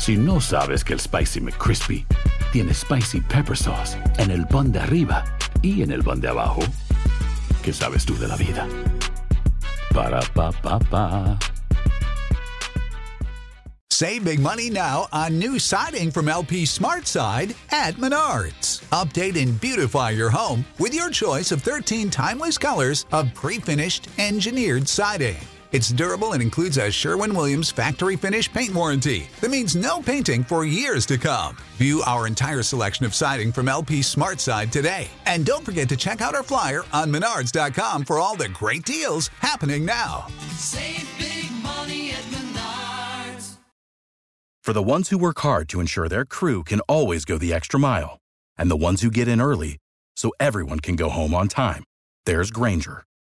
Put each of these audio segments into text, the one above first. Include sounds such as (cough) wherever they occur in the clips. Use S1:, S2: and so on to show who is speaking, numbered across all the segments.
S1: Si no sabes que el Spicy McCrispy tiene Spicy Pepper Sauce en el pan de arriba y en el pan de abajo, ¿qué sabes tú de la vida? Para, pa, pa, pa.
S2: Save big money now on new siding from LP Smart Side at Menards. Update and beautify your home with your choice of 13 timeless colors of pre-finished engineered siding. It's durable and includes a Sherwin-Williams factory finish paint warranty that means no painting for years to come. View our entire selection of siding from LP Smart Side today. And don't forget to check out our flyer on menards.com for all the great deals happening now.
S3: Save big money at Menards.
S4: For the ones who work hard to ensure their crew can always go the extra mile, and the ones who get in early so everyone can go home on time, there's Granger,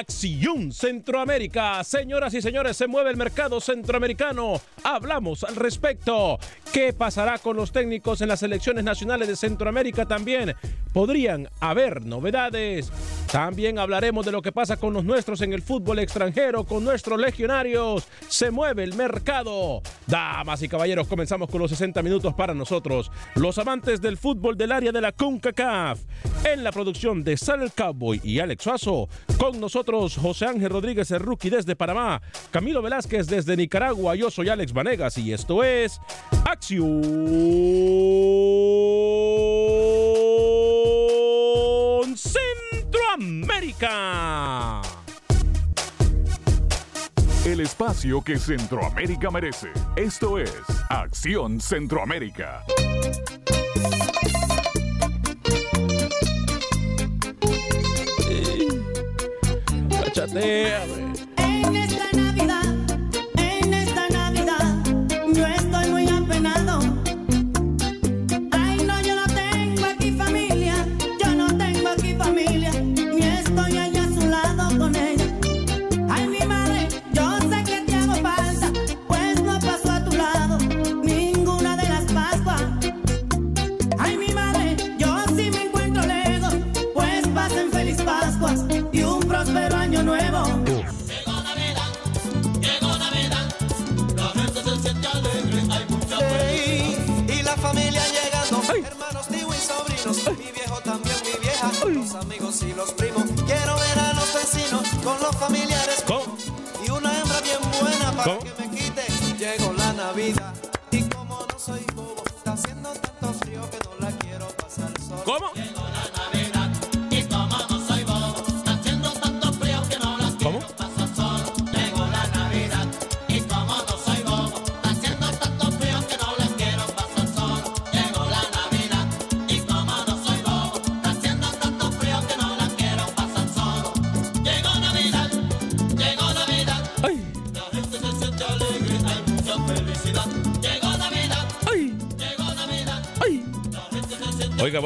S5: Acción Centroamérica, señoras y señores, se mueve el mercado centroamericano. Hablamos al respecto. ¿Qué pasará con los técnicos en las selecciones nacionales de Centroamérica también? Podrían haber novedades. También hablaremos de lo que pasa con los nuestros en el fútbol extranjero, con nuestros legionarios. Se mueve el mercado. Damas y caballeros, comenzamos con los 60 minutos para nosotros, los amantes del fútbol del área de la CONCACAF. En la producción de Sal Cowboy y Alex Suazo, con nosotros José Ángel Rodríguez, el rookie desde Panamá, Camilo Velázquez desde Nicaragua, yo soy Alex Vanegas y esto es Acción Centroamérica.
S6: El espacio que Centroamérica merece. Esto es Acción Centroamérica.
S7: they vecinos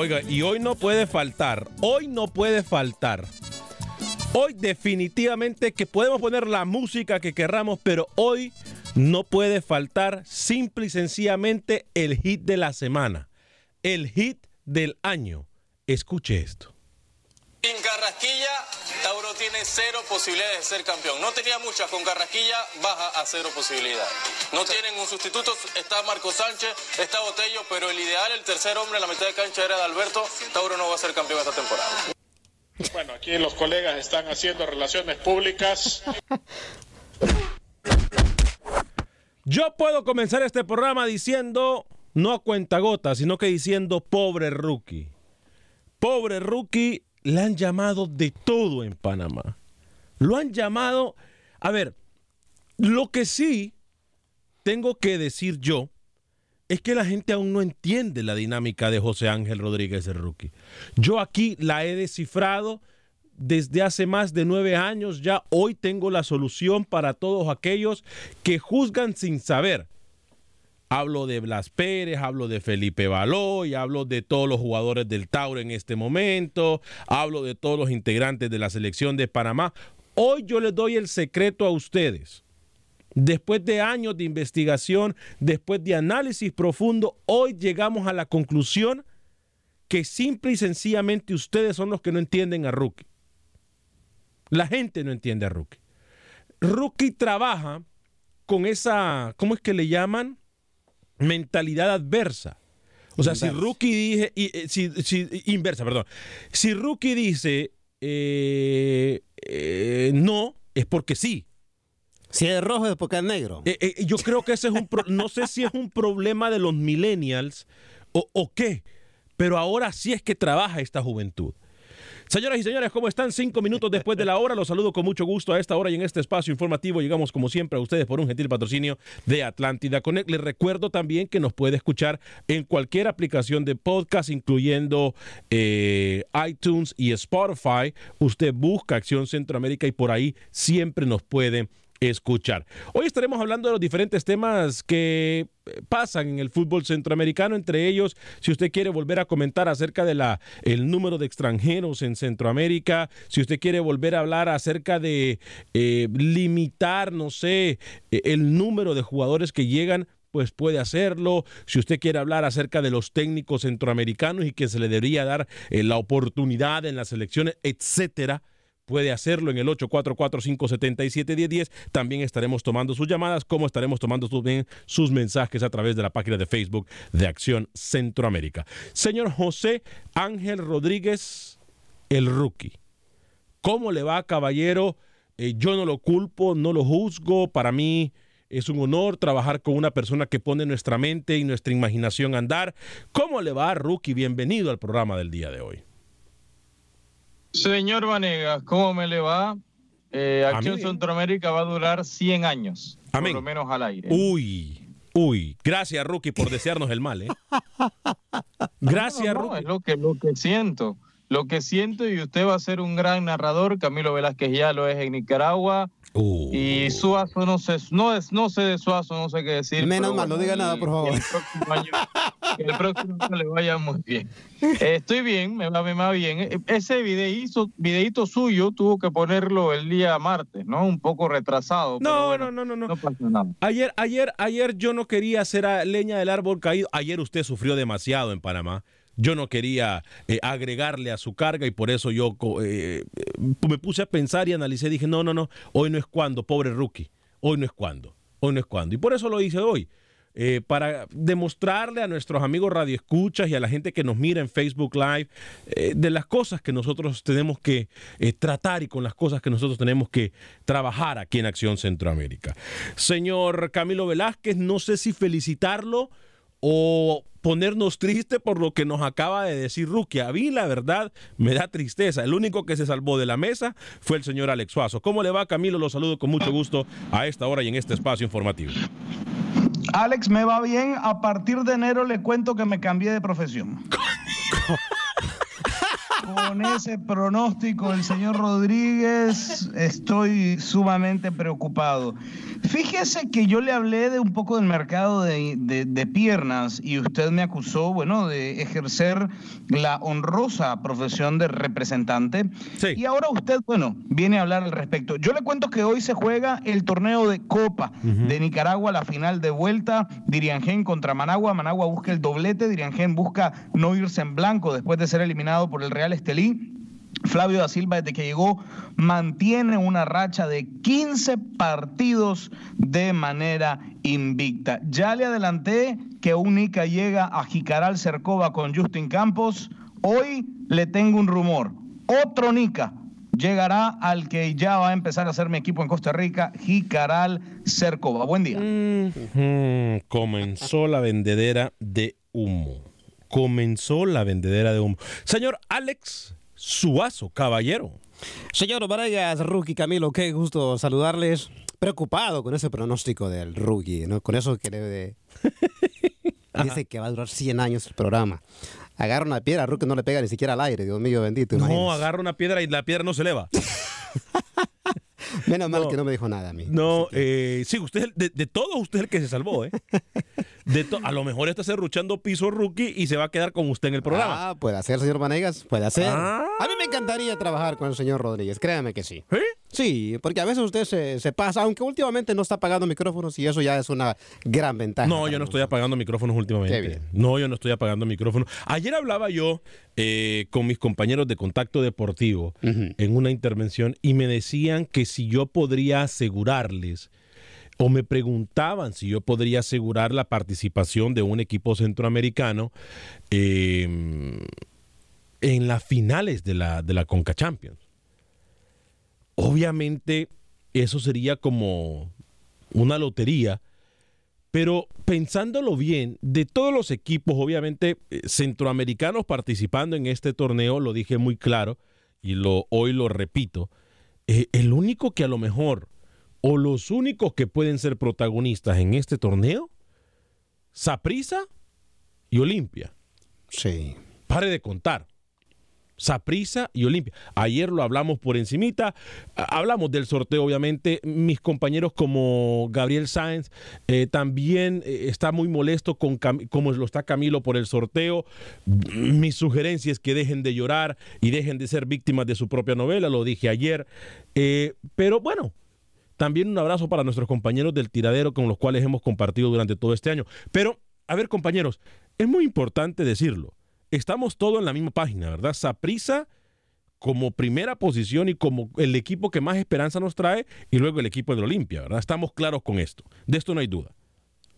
S5: Oiga, y hoy no puede faltar, hoy no puede faltar. Hoy definitivamente que podemos poner la música que querramos, pero hoy no puede faltar simple y sencillamente el hit de la semana, el hit del año. Escuche esto.
S8: En Carrasquilla, Tiene cero posibilidades de ser campeón. No tenía muchas, con Carrasquilla baja a cero posibilidades. No tienen un sustituto, está Marco Sánchez, está Botello, pero el ideal, el tercer hombre en la mitad de cancha era de Alberto. Tauro no va a ser campeón esta temporada.
S9: Bueno, aquí los colegas están haciendo relaciones públicas.
S5: Yo puedo comenzar este programa diciendo, no a cuentagotas, sino que diciendo pobre rookie. Pobre rookie, le han llamado de todo en Panamá. Lo han llamado, a ver, lo que sí tengo que decir yo es que la gente aún no entiende la dinámica de José Ángel Rodríguez el rookie. Yo aquí la he descifrado desde hace más de nueve años. Ya hoy tengo la solución para todos aquellos que juzgan sin saber. Hablo de Blas Pérez, hablo de Felipe Baloy, hablo de todos los jugadores del Tauro en este momento, hablo de todos los integrantes de la selección de Panamá. Hoy yo les doy el secreto a ustedes. Después de años de investigación, después de análisis profundo, hoy llegamos a la conclusión que simple y sencillamente ustedes son los que no entienden a Rookie. La gente no entiende a Rookie. Rookie trabaja con esa, ¿cómo es que le llaman? Mentalidad adversa. O sea, si Rookie dice, y, eh, si, si- inversa, perdón. Si Rookie dice eh, eh, no, es porque sí.
S10: Si es rojo es porque es negro.
S5: Eh, yo creo que ese es un, pro- no sé si es un problema de los millennials o, o qué, pero ahora sí es que trabaja esta juventud. Señoras y señores, ¿cómo están? Cinco minutos después de la hora, los saludo con mucho gusto a esta hora y en este espacio informativo. Llegamos como siempre a ustedes por un gentil patrocinio de Atlántida Connect. Les recuerdo también que nos puede escuchar en cualquier aplicación de podcast, incluyendo eh, iTunes y Spotify. Usted busca Acción Centroamérica y por ahí siempre nos puede escuchar. Hoy estaremos hablando de los diferentes temas que pasan en el fútbol centroamericano, entre ellos, si usted quiere volver a comentar acerca de la el número de extranjeros en Centroamérica, si usted quiere volver a hablar acerca de eh, limitar, no sé, eh, el número de jugadores que llegan pues puede hacerlo. Si usted quiere hablar acerca de los técnicos centroamericanos y que se le debería dar eh, la oportunidad en las elecciones, etcétera, puede hacerlo en el 844-577-1010. También estaremos tomando sus llamadas, como estaremos tomando sus, sus mensajes a través de la página de Facebook de Acción Centroamérica. Señor José Ángel Rodríguez, el rookie. ¿Cómo le va, caballero? Eh, yo no lo culpo, no lo juzgo. Para mí es un honor trabajar con una persona que pone nuestra mente y nuestra imaginación a andar. ¿Cómo le va, rookie? Bienvenido al programa del día de hoy.
S11: Señor Vanegas, ¿cómo me le va? Eh, Acción. Centroamérica va a durar 100 años,
S5: Amén.
S11: por lo menos al aire.
S5: Uy, uy. Gracias, rookie, por desearnos el mal, ¿eh? (laughs) Gracias,
S11: No, no,
S5: rookie.
S11: es lo que, lo que siento. Lo que siento y usted va a ser un gran narrador. Camilo Velázquez ya lo es en Nicaragua.
S5: Uh.
S11: Y Suazo, no sé, no, es, no sé de Suazo, no sé qué decir.
S10: Menos
S11: pero
S10: mal, no diga nada, por favor.
S11: El próximo año, que el próximo año le vaya muy bien. Eh, estoy bien, me va, me va bien. Eh, Ese videíto, videíto suyo tuvo que ponerlo el día martes, ¿no? Un poco retrasado. pero
S5: No,
S11: bueno,
S5: no, no, no, no.
S11: No pasa nada.
S5: Ayer, ayer, ayer yo no quería hacer a- leña del árbol caído. Ayer usted sufrió demasiado en Panamá. Yo no quería eh, agregarle a su carga y por eso yo eh, eh, me puse a pensar y analicé. Dije, no, no, no, hoy no es cuando, pobre rookie. Hoy no es cuando, hoy no es cuando. Y por eso lo hice hoy. para demostrarle a nuestros amigos radioescuchas y a la gente que nos mira en Facebook Live de las cosas que nosotros tenemos que tratar y con las cosas que nosotros tenemos que trabajar aquí en Acción Centroamérica. Señor Camilo Velázquez, no sé si felicitarlo o ponernos triste por lo que nos acaba de decir Rookie. A mí, la verdad, me da tristeza. El único que se salvó de la mesa fue el señor Alex Suazo. ¿Cómo le va, Camilo? Lo saludo con mucho gusto a esta hora y en este espacio informativo.
S12: Alex, me va bien. A partir de enero le cuento que me cambié de profesión. (laughs) con ese pronóstico del señor Rodríguez, estoy sumamente preocupado. Fíjese que yo le hablé de un poco del mercado de, de- de piernas y usted me acusó, bueno, de ejercer la honrosa profesión de representante. Y ahora usted, bueno, viene a hablar al respecto. Yo le cuento que hoy se juega el torneo de Copa de Nicaragua, la final de vuelta, Diriangén contra Managua. Managua busca el doblete, Diriangén busca no irse en blanco después de ser eliminado por el Real Estelí. Flavio da Silva, desde que llegó, mantiene una racha de 15 partidos de manera invicta. Ya le adelanté que Única llega a Jicaral Cercova con Justin Campos. Hoy le tengo un rumor. Otro Nica llegará al que ya va a empezar a ser mi equipo en Costa Rica, Jicaral Cercova. Buen día.
S5: Mm, comenzó la vendedera de humo. Comenzó la vendedera de humo. Señor Alex Suazo, caballero.
S10: Señor Varegas, Rookie Camilo, qué gusto saludarles. Preocupado con ese pronóstico del Rookie, ¿no? Con eso que de... (laughs) Dice que va a durar 100 años el programa. Agarra una piedra, Rookie no le pega ni siquiera al aire, Dios mío bendito.
S5: No,
S10: imagínese.
S5: agarra una piedra y la piedra no se eleva. (laughs) (laughs)
S10: Menos mal
S5: No.
S10: que no me dijo nada a mí.
S5: No, eh, sí, usted de, de todos usted es el que se salvó, ¿eh? De a lo mejor está serruchando piso rookie y se va a quedar con usted en el programa.
S10: Ah, puede hacer, señor Vanegas, puede hacer.
S5: Ah.
S10: A mí me encantaría trabajar con el señor Rodríguez, créame que sí. Sí, porque a veces usted se, se pasa, aunque últimamente no está pagando micrófonos y eso ya es una gran ventaja.
S5: No, yo no estoy apagando micrófonos últimamente.
S10: Qué bien.
S5: No, yo no estoy apagando micrófonos. Ayer hablaba yo eh, con mis compañeros de contacto deportivo en una intervención y me decían que si yo podría asegurarles o me preguntaban si yo podría asegurar la participación de un equipo centroamericano eh, en las finales de la, de la Conca Champions. Obviamente eso sería como una lotería, pero pensándolo bien, de todos los equipos, obviamente, eh, centroamericanos participando en este torneo, lo dije muy claro y lo, hoy lo repito, eh, el único que a lo mejor, o los únicos que pueden ser protagonistas en este torneo, Saprisa y Olimpia.
S10: Sí.
S5: Pare de contar. Saprisa y Olimpia. Ayer lo hablamos por encimita, hablamos del sorteo obviamente, mis compañeros como Gabriel Sáenz eh, también eh, está muy molesto con como lo está Camilo por el sorteo. Mi sugerencia es que dejen de llorar y dejen de ser víctimas de su propia novela, lo dije ayer. Eh, pero bueno, también un abrazo para nuestros compañeros del tiradero con los cuales hemos compartido durante todo este año. Pero, a ver compañeros, es muy importante decirlo. Estamos todos en la misma página, ¿verdad? Saprisa como primera posición y como el equipo que más esperanza nos trae y luego el equipo del Olimpia, ¿verdad? Estamos claros con esto. De esto no hay duda.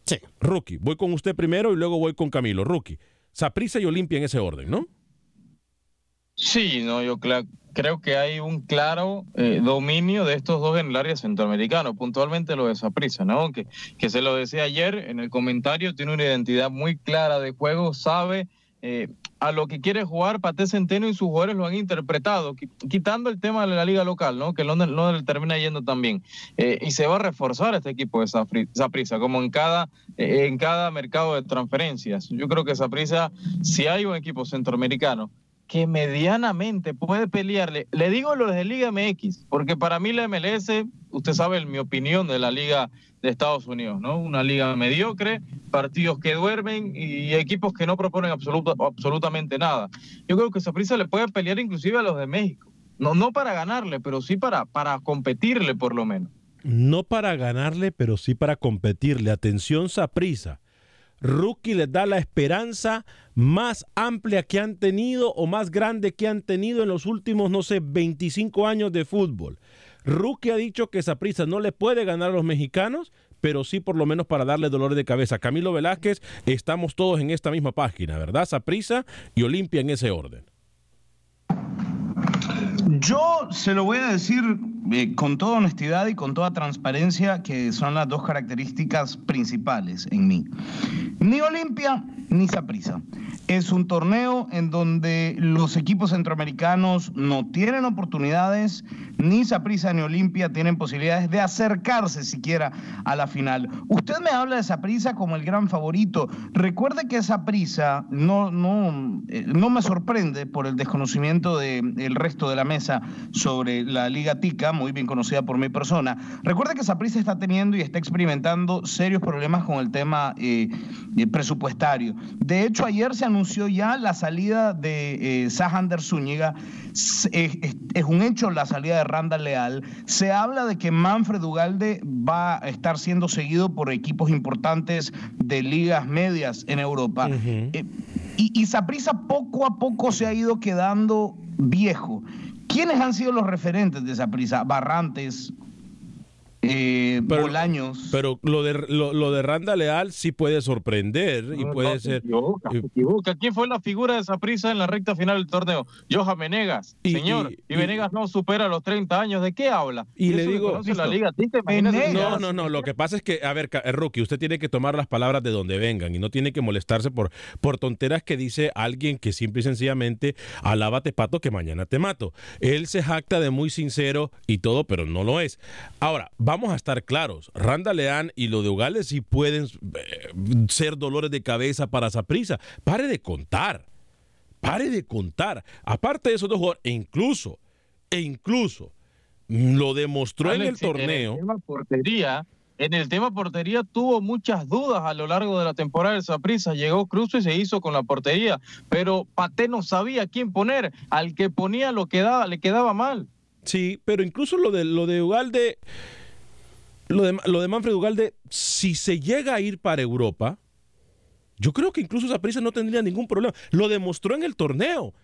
S10: Sí.
S5: Rookie, voy con usted primero y luego voy con Camilo. Rookie, Saprisa y Olimpia en ese orden, ¿no?
S11: Sí, no, yo creo que hay un claro eh, dominio de estos dos en el área centroamericano, puntualmente lo de Saprissa, ¿no? Que, que se lo decía ayer en el comentario, tiene una identidad muy clara de juego, sabe eh, a lo que quiere jugar Pate Centeno y sus jugadores lo han interpretado, qui- quitando el tema de la liga local, ¿no? Que no, no termina yendo tan bien. Eh, y se va a reforzar este equipo de Saprissa, como en cada, eh, en cada mercado de transferencias. Yo creo que Saprissa, si hay un equipo centroamericano que medianamente puede pelearle. Le digo lo de Liga MX, porque para mí la MLS, usted sabe mi opinión de la Liga de Estados Unidos, ¿no? Una liga mediocre, partidos que duermen y equipos que no proponen absoluta- absolutamente nada. Yo creo que Saprissa le puede pelear inclusive a los de México. No, no para ganarle, pero sí para, para competirle por lo menos.
S5: No para ganarle, pero sí para competirle. Atención, Saprisa. Rookie les da la esperanza más amplia que han tenido o más grande que han tenido en los últimos, no sé, 25 años de fútbol. Rookie ha dicho que Saprisa no le puede ganar a los mexicanos, pero sí por lo menos para darle dolor de cabeza. Camilo Velázquez, estamos todos en esta misma página, ¿verdad? Saprisa y Olimpia en ese orden.
S12: Yo se lo voy a decir eh, con toda honestidad y con toda transparencia, que son las dos características principales en mí. Ni Olimpia ni Saprissa. Es un torneo en donde los equipos centroamericanos no tienen oportunidades, ni Saprissa ni Olimpia tienen posibilidades de acercarse siquiera a la final. Usted me habla de Saprissa como el gran favorito. Recuerde que Saprissa no, no, eh, no me sorprende por el desconocimiento del resto de la mesa sobre la Liga Tica, muy bien conocida por mi persona. Recuerde que Saprissa está teniendo y está experimentando serios problemas con el tema eh, eh, presupuestario. De hecho, ayer se anunció ya la salida de eh, Sajander Zúñiga. Es, es- es un hecho la salida de Randa Leal. Se habla de que Manfred Ugalde va a estar siendo seguido por equipos importantes de ligas medias en Europa. Eh, y, y Saprissa poco a poco se ha ido quedando viejo. ¿Quiénes han sido los referentes de Saprissa? Barrantes, eh, Bolaños.
S5: Pero lo de, lo, lo de Randa Leal sí puede sorprender y
S11: No,
S5: puede
S11: no, se
S5: ser.
S11: equivoca, se equivoca. ¿Quién fue la figura de esa prisa en la recta final del torneo? Johan Venegas,
S5: Y-
S11: señor.
S5: y-
S11: Y,
S5: y-
S11: Venegas no supera los 30 años. ¿De qué habla?
S5: Y le digo-
S11: la. Liga
S5: No, no, no. Lo que pasa es que, a ver, Rookie, usted tiene que tomar las palabras de donde vengan y no tiene que molestarse por, por tonteras que dice alguien que simple y sencillamente alábate pato que mañana te mato. Él se jacta de muy sincero y todo, pero no lo es. Ahora, vamos a estar claros. Randa Leán y lo de Ugales sí pueden eh, ser dolores de cabeza para Saprisa. Pare de contar. Pare de contar. Aparte de esos dos jugadores, e incluso, e incluso, lo demostró en el torneo.
S11: el tema portería, en el tema portería tuvo muchas dudas a lo largo de la temporada del Saprissa. Llegó Cruz y se hizo con la portería, pero Paté no sabía quién poner. Al que ponía lo quedaba, le quedaba mal.
S5: Sí, pero incluso lo de lo de Ugalde, lo de, lo de Manfred Ugalde, si se llega a ir para Europa, yo creo que incluso Saprissa no tendría ningún problema. Lo demostró en el torneo.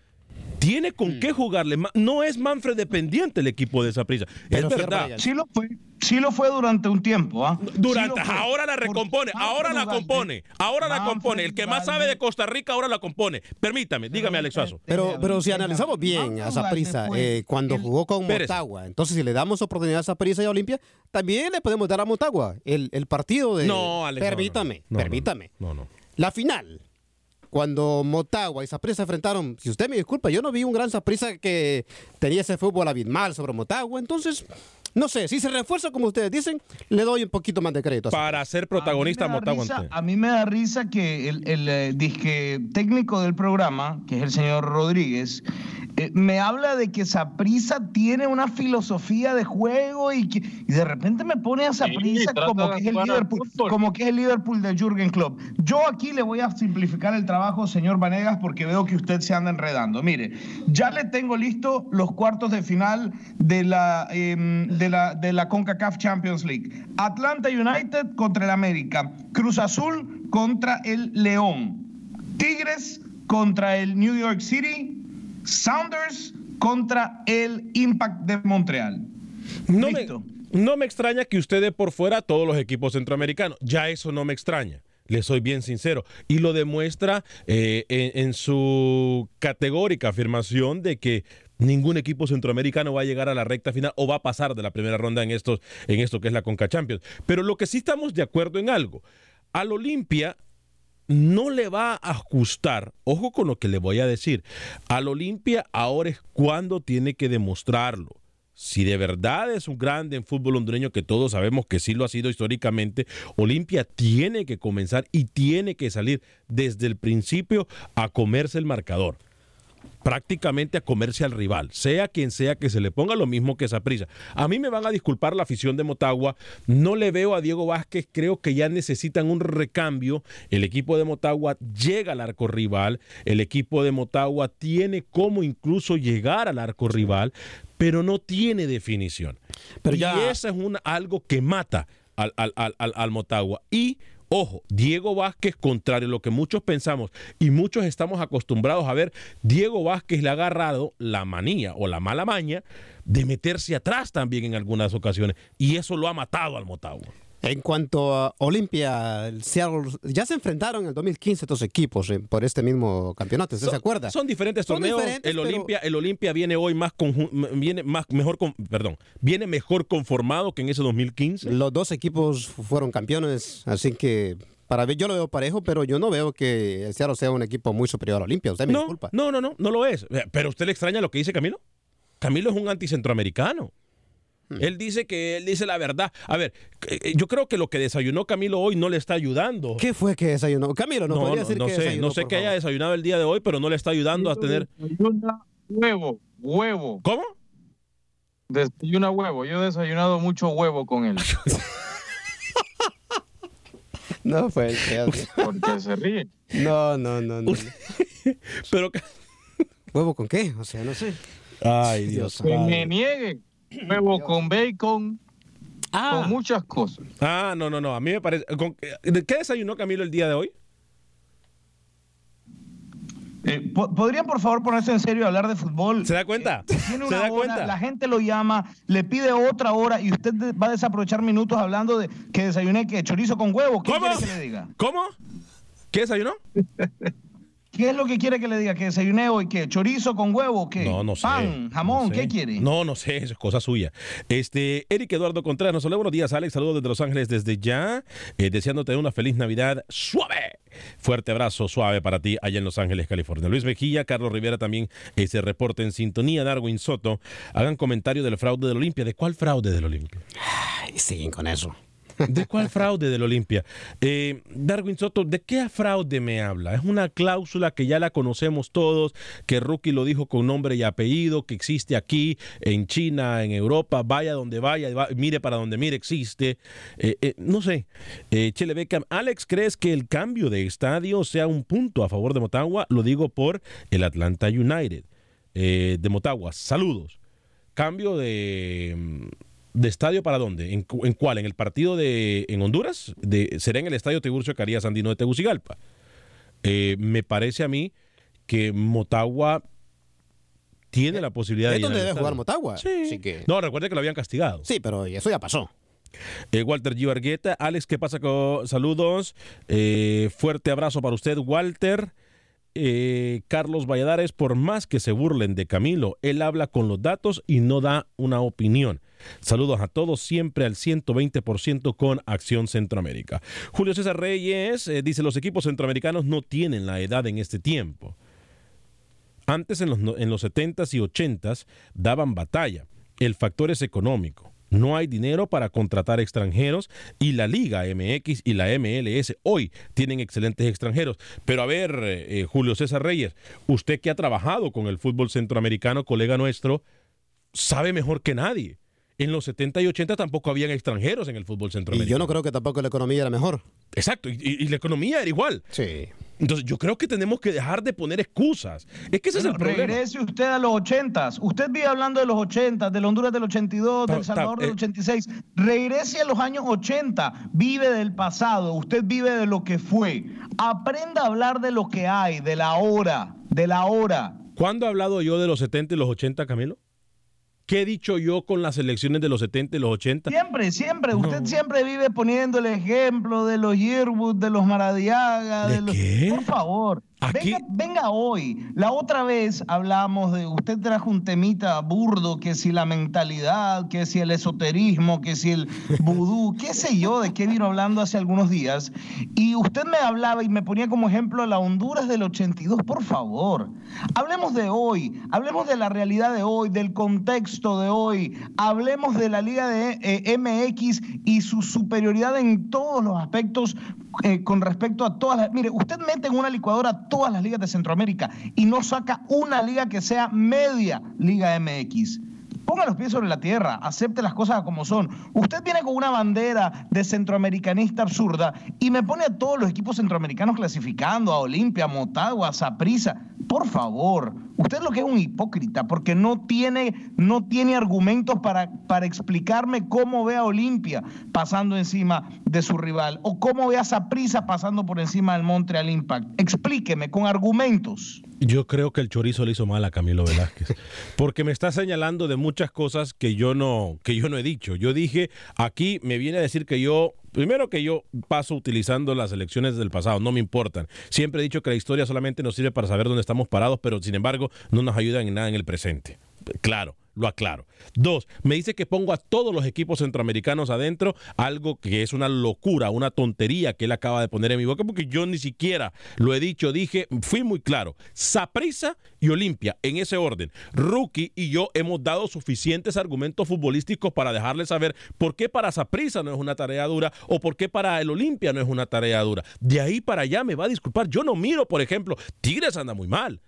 S5: Tiene
S10: Mm.
S5: con qué jugarle. No es Manfred dependiente el equipo de Saprissa. Es verdad.
S12: Sí lo fue. Sí lo fue durante un tiempo, ¿ah?
S5: Durante,
S12: Sí
S5: ahora la recompone, ahora la
S12: Ugalde,
S5: compone, ahora la compone. El que más sabe de Costa Rica ahora la compone. Permítame, dígame, Alex Suazo.
S10: Pero, pero si analizamos bien a Saprissa, eh, cuando jugó con
S5: Pérez.
S10: Motagua, entonces si le damos oportunidad a Saprissa y a Olimpia, también le podemos dar a Motagua el, el partido de...
S5: No, Alex, no, no,
S10: Permítame,
S5: no, no,
S10: permítame.
S5: No, no.
S10: La final, cuando Motagua y Saprissa enfrentaron, si usted me disculpa, yo no vi un gran Saprissa que tenía ese fútbol abismal sobre Motagua, entonces, no sé, si se refuerza como ustedes dicen, le doy un poquito más de crédito.
S5: Para ser protagonista
S12: A mí me da risa- A mí me da risa que el, el, eh, disque técnico del programa, que es el señor Rodríguez, eh, me habla de que Saprisa tiene una filosofía de juego y, que, y de repente me pone a Saprisa como que es el Liverpool, como que es el Liverpool de Jürgen Klopp. Yo aquí le voy a simplificar el trabajo, señor Vanegas, porque veo que usted se anda enredando. Mire, ya le tengo listo los cuartos de final de la, em, de la, de la CONCACAF Champions League. Atlanta United contra el América. Cruz Azul contra el León. Tigres contra el New York City. Sounders contra el Impact de Montreal.
S5: No me, no me extraña que usted dé por fuera a todos los equipos centroamericanos. Ya eso no me extraña. Le soy bien sincero. Y lo demuestra eh, en, en su categórica afirmación de que ningún equipo centroamericano va a llegar a la recta final o va a pasar de la primera ronda en, estos, en esto que es la Conca Champions. Pero lo que sí estamos de acuerdo en algo. Al Olimpia no le va a ajustar, ojo con lo que le voy a decir, al Olimpia ahora es cuando tiene que demostrarlo. Si de verdad es un grande en fútbol hondureño, que todos sabemos que sí lo ha sido históricamente, Olimpia tiene que comenzar y tiene que salir desde el principio a comerse el marcador prácticamente a comerse al rival, sea quien sea que se le ponga lo mismo que esa prisa. A mí me van a disculpar la afición de Motagua, no le veo a Diego Vázquez, creo que ya necesitan un recambio. El equipo de Motagua llega al arco rival, el equipo de Motagua tiene como incluso llegar al arco rival, pero no tiene definición.
S10: Pero
S5: y
S10: ya-
S5: eso es un, algo que mata al, al, al, al- al Motagua. Y Ojo, Diego Vázquez, contrario a lo que muchos pensamos y muchos estamos acostumbrados a ver, Diego Vázquez le ha agarrado la manía o la mala maña de meterse atrás también en algunas ocasiones y eso lo ha matado al Motagua.
S10: En cuanto a Olimpia, el Seattle, ya se enfrentaron en el 2015 estos equipos eh, por este mismo campeonato, ¿usted se acuerda?
S5: Son diferentes
S10: Son
S5: torneos.
S10: diferentes,
S5: el
S10: pero-
S5: Olimpia, el Olimpia viene hoy más viene más mejor con, perdón, viene mejor conformado que en ese 2015.
S10: Los dos equipos fueron campeones, así que para mí yo lo veo parejo, pero yo no veo que el Seattle sea un equipo muy superior a Olimpia. Usted me
S5: No,
S10: disculpa.
S5: no, no, no, no lo es. Pero usted le extraña lo que dice Camilo. Camilo es un anticentroamericano. Él dice que él dice la verdad. A ver, eh, yo creo que lo que desayunó Camilo hoy no le está ayudando.
S10: ¿Qué fue que desayunó? Camilo, ¿no,
S5: No,
S10: podría
S5: no,
S10: decir
S5: no
S10: que
S5: sé,
S10: desayunó,
S5: no sé qué haya desayunado el día de hoy, pero no le está ayudando a tener.
S11: Desayuna huevo, huevo.
S5: ¿Cómo?
S11: Desayuna huevo. Yo he desayunado mucho huevo con él. (laughs)
S10: No, pues. (laughs)
S11: Porque se ríe.
S10: No, no, no, no. (laughs)
S5: Pero.
S10: ¿Huevo con qué? O sea, no sé.
S5: Ay, Dios.
S11: Que me niegue. Huevo con bacon. Con muchas cosas.
S5: Ah, no, no, no. A mí me parece. con- ¿De qué desayunó Camilo el día de hoy?
S12: Eh, po- ¿Podrían por favor ponerse en serio y hablar de fútbol?
S5: ¿Se da cuenta?
S12: Tiene
S5: ¿Se
S12: una
S5: da
S12: hora,
S5: cuenta?
S12: la gente lo llama, le pide otra hora y usted va a desaprovechar minutos hablando de que desayuné que chorizo con huevo. ¿Qué
S5: ¿Cómo?
S12: quiere que le diga?
S5: ¿Cómo? ¿Qué desayunó? (laughs)
S12: ¿Qué es lo que quiere que le diga? ¿Que desayuné hoy qué? ¿Chorizo con huevo? ¿Qué?
S5: No, no sé.
S12: ¿Pan? ¿Jamón?
S5: No sé.
S12: ¿Qué quiere?
S5: No, no sé, eso es cosa suya. Este, Eric Eduardo Contreras, nos hola, buenos días, Alex. Saludos desde Los Ángeles desde ya. Eh, deseándote una feliz Navidad suave. Fuerte abrazo suave para ti allá en Los Ángeles, California. Luis Mejía, Carlos Rivera también eh, se reporta en sintonía. Darwin Soto, hagan comentario del fraude del Olimpia. ¿De cuál fraude del Olimpia?
S10: Ay, siguen con eso.
S5: ¿De cuál fraude del Olimpia? Eh, Darwin Soto, ¿de qué fraude me habla? Es una cláusula que ya la conocemos todos, que Rookie lo dijo con nombre y apellido, que existe aquí, en China, en Europa, vaya donde vaya, va- mire para donde mire, existe. Eh, eh, no sé. Eh, Chele Beckham, Alex, ¿crees que el cambio de estadio sea un punto a favor de Motagua? Lo digo por el Atlanta United de Motagua. Saludos. Cambio de, mm, de estadio para dónde? ¿En, cu- en cuál? ¿En el partido de en Honduras? De, ¿Será en el estadio Tiburcio Carías Andino de Tegucigalpa? Eh, me parece a mí que Motagua tiene la posibilidad de
S10: Es donde debe jugar. Motagua.
S5: Sí.
S10: Así que...
S5: No, recuerde que lo habían castigado.
S10: Sí, pero eso ya pasó.
S5: Eh, Walter G. Argueta, Alex, ¿qué pasa con saludos? Eh, fuerte abrazo para usted, Walter. Eh, Carlos Valladares, por más que se burlen de Camilo, él habla con los datos y no da una opinión. Saludos a todos, siempre al 120% con Acción Centroamérica. Julio César Reyes eh, dice, los equipos centroamericanos no tienen la edad en este tiempo. Antes, en los, en los 70s y 80s, daban batalla. El factor es económico. No hay dinero para contratar extranjeros y la Liga MX y la MLS hoy tienen excelentes extranjeros. Pero a ver, eh, eh, Julio César Reyes, usted que ha trabajado con el fútbol centroamericano, colega nuestro, sabe mejor que nadie. En los 70 y 80 tampoco habían extranjeros en el fútbol
S10: Y
S5: centroamericano.
S10: yo no creo que tampoco la economía era mejor.
S5: Exacto, y, y- y la economía era igual.
S10: Sí.
S5: Entonces yo creo que tenemos que dejar de poner excusas. Es que ese es el problema.
S12: regrese usted a los ochentas. Usted vive hablando de los ochentas, del Honduras del 82,
S5: Ta-
S12: del Salvador
S5: ta-
S12: del
S5: eh.
S12: 86. Regrese a los años 80. Vive del pasado. Usted vive de lo que fue. Aprenda a hablar de lo que hay, de la hora, de la hora.
S5: ¿Cuándo he hablado yo de los 70 y los 80, Camilo? ¿Qué he dicho yo con las elecciones de los 70 y los 80?
S12: Siempre, siempre. Usted siempre vive poniendo el ejemplo de los Yearwood, de los Maradiaga.
S5: ¿De
S12: De los...
S5: qué?
S12: Por favor.
S5: Aquí-
S12: Venga, venga hoy. La otra vez hablamos de, usted trajo un temita burdo, que si la mentalidad, que si el esoterismo, que si el (laughs) vudú, qué sé yo, de qué vino hablando hace algunos días. Y usted me hablaba y me ponía como ejemplo la Honduras del 82, por favor. Hablemos de hoy, hablemos de la realidad de hoy, del contexto de hoy, hablemos de la Liga de eh, MX y su superioridad en todos los aspectos eh, con respecto a todas las... Mire, usted mete en una licuadora todas las ligas de Centroamérica y no saca una liga que sea media Liga MX. Ponga los pies sobre la tierra, acepte las cosas como son. Usted viene con una bandera de centroamericanista absurda y me pone a todos los equipos centroamericanos clasificando, a Olimpia, a Motagua, a Saprissa. Por favor, Usted lo que es un hipócrita, porque no tiene, no tiene argumentos para, para explicarme cómo ve a Olimpia pasando encima de su rival o cómo ve a Saprissa pasando por encima del Montreal Impact. Explíqueme con argumentos.
S5: Yo creo que el chorizo le hizo mal a Camilo Velázquez, (laughs) porque me está señalando de muchas cosas que yo no que yo no he dicho. Yo dije aquí me viene a decir que yo primero que yo paso utilizando las elecciones del pasado, no me importan. Siempre he dicho que la historia solamente nos sirve para saber dónde estamos parados, pero sin embargo no nos ayuda en nada en el presente. Claro, lo aclaro. Dos, me dice que pongo a todos los equipos centroamericanos adentro, algo que es una locura, una tontería que él acaba de poner en mi boca, porque yo ni siquiera lo he dicho, dije, fui muy claro. Saprisa y Olimpia, en ese orden. Rookie y yo hemos dado suficientes argumentos futbolísticos para dejarle saber por qué para Saprisa no es una tarea dura o por qué para el Olimpia no es una tarea dura. De ahí para allá me va a disculpar. Yo no miro, por ejemplo, Tigres anda muy mal,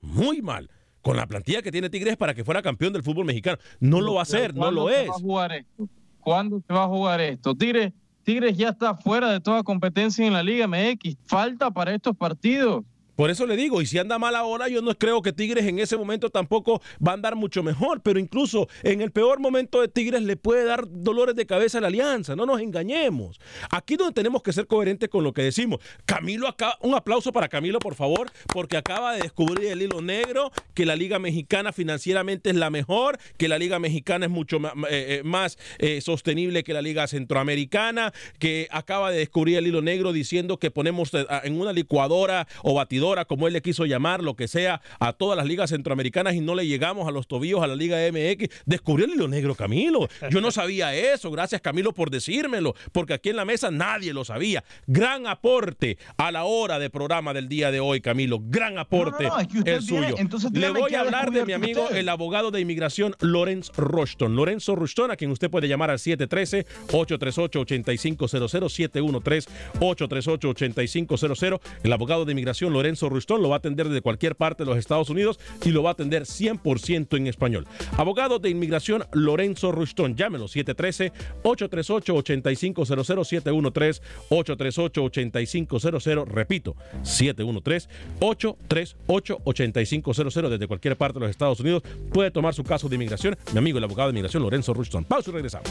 S5: muy mal con la plantilla que tiene Tigres para que fuera campeón del fútbol mexicano. No lo va a hacer, no lo
S11: ¿Cuándo se
S5: es.
S11: va a jugar esto? ¿Cuándo se va a jugar esto? Tigres, Tigres ya está fuera de toda competencia en la Liga MX. Falta para estos partidos.
S5: Por eso le digo, y si anda mal ahora, yo no creo que Tigres en ese momento tampoco va a andar mucho mejor, pero incluso en el peor momento de Tigres le puede dar dolores de cabeza a la alianza, no nos engañemos. Aquí donde tenemos que ser coherentes con lo que decimos. Camilo acá, un aplauso para Camilo, por favor, porque acaba de descubrir el hilo negro, que la Liga Mexicana financieramente es la mejor, que la Liga Mexicana es mucho eh, eh, más eh, sostenible que la Liga Centroamericana, que acaba de descubrir el hilo negro diciendo que ponemos en una licuadora o batidora, como él le quiso llamar, lo que sea, a todas las ligas centroamericanas y no le llegamos a los tobillos a la Liga MX. Descubrió el hilo negro, Camilo. Yo no sabía eso. Gracias, Camilo, por decírmelo, porque aquí en la mesa nadie lo sabía. Gran aporte a la hora de programa del día de hoy, Camilo. Gran aporte
S12: No, no, no, es que usted
S5: el suyo.
S12: entonces
S5: le voy a
S12: ha
S5: hablar de mi amigo,
S12: usted.
S5: el abogado de inmigración, Lorenz Rushton. Lorenzo Rushton, a quien usted puede llamar al 713-838-8500, 713-838-8500. El abogado de inmigración, Lorenzo Rushton, lo va a atender desde cualquier parte de los Estados Unidos y lo va a atender 100% en español. Abogado de inmigración, Lorenzo Rushton. Llámelo, 713-838-8500, 713-838-8500. Repito, 713-838-8500 desde cualquier parte de los Estados Unidos. Puede tomar su caso de inmigración. Mi amigo, el abogado de inmigración, Lorenzo Rushton. Pausa y regresamos.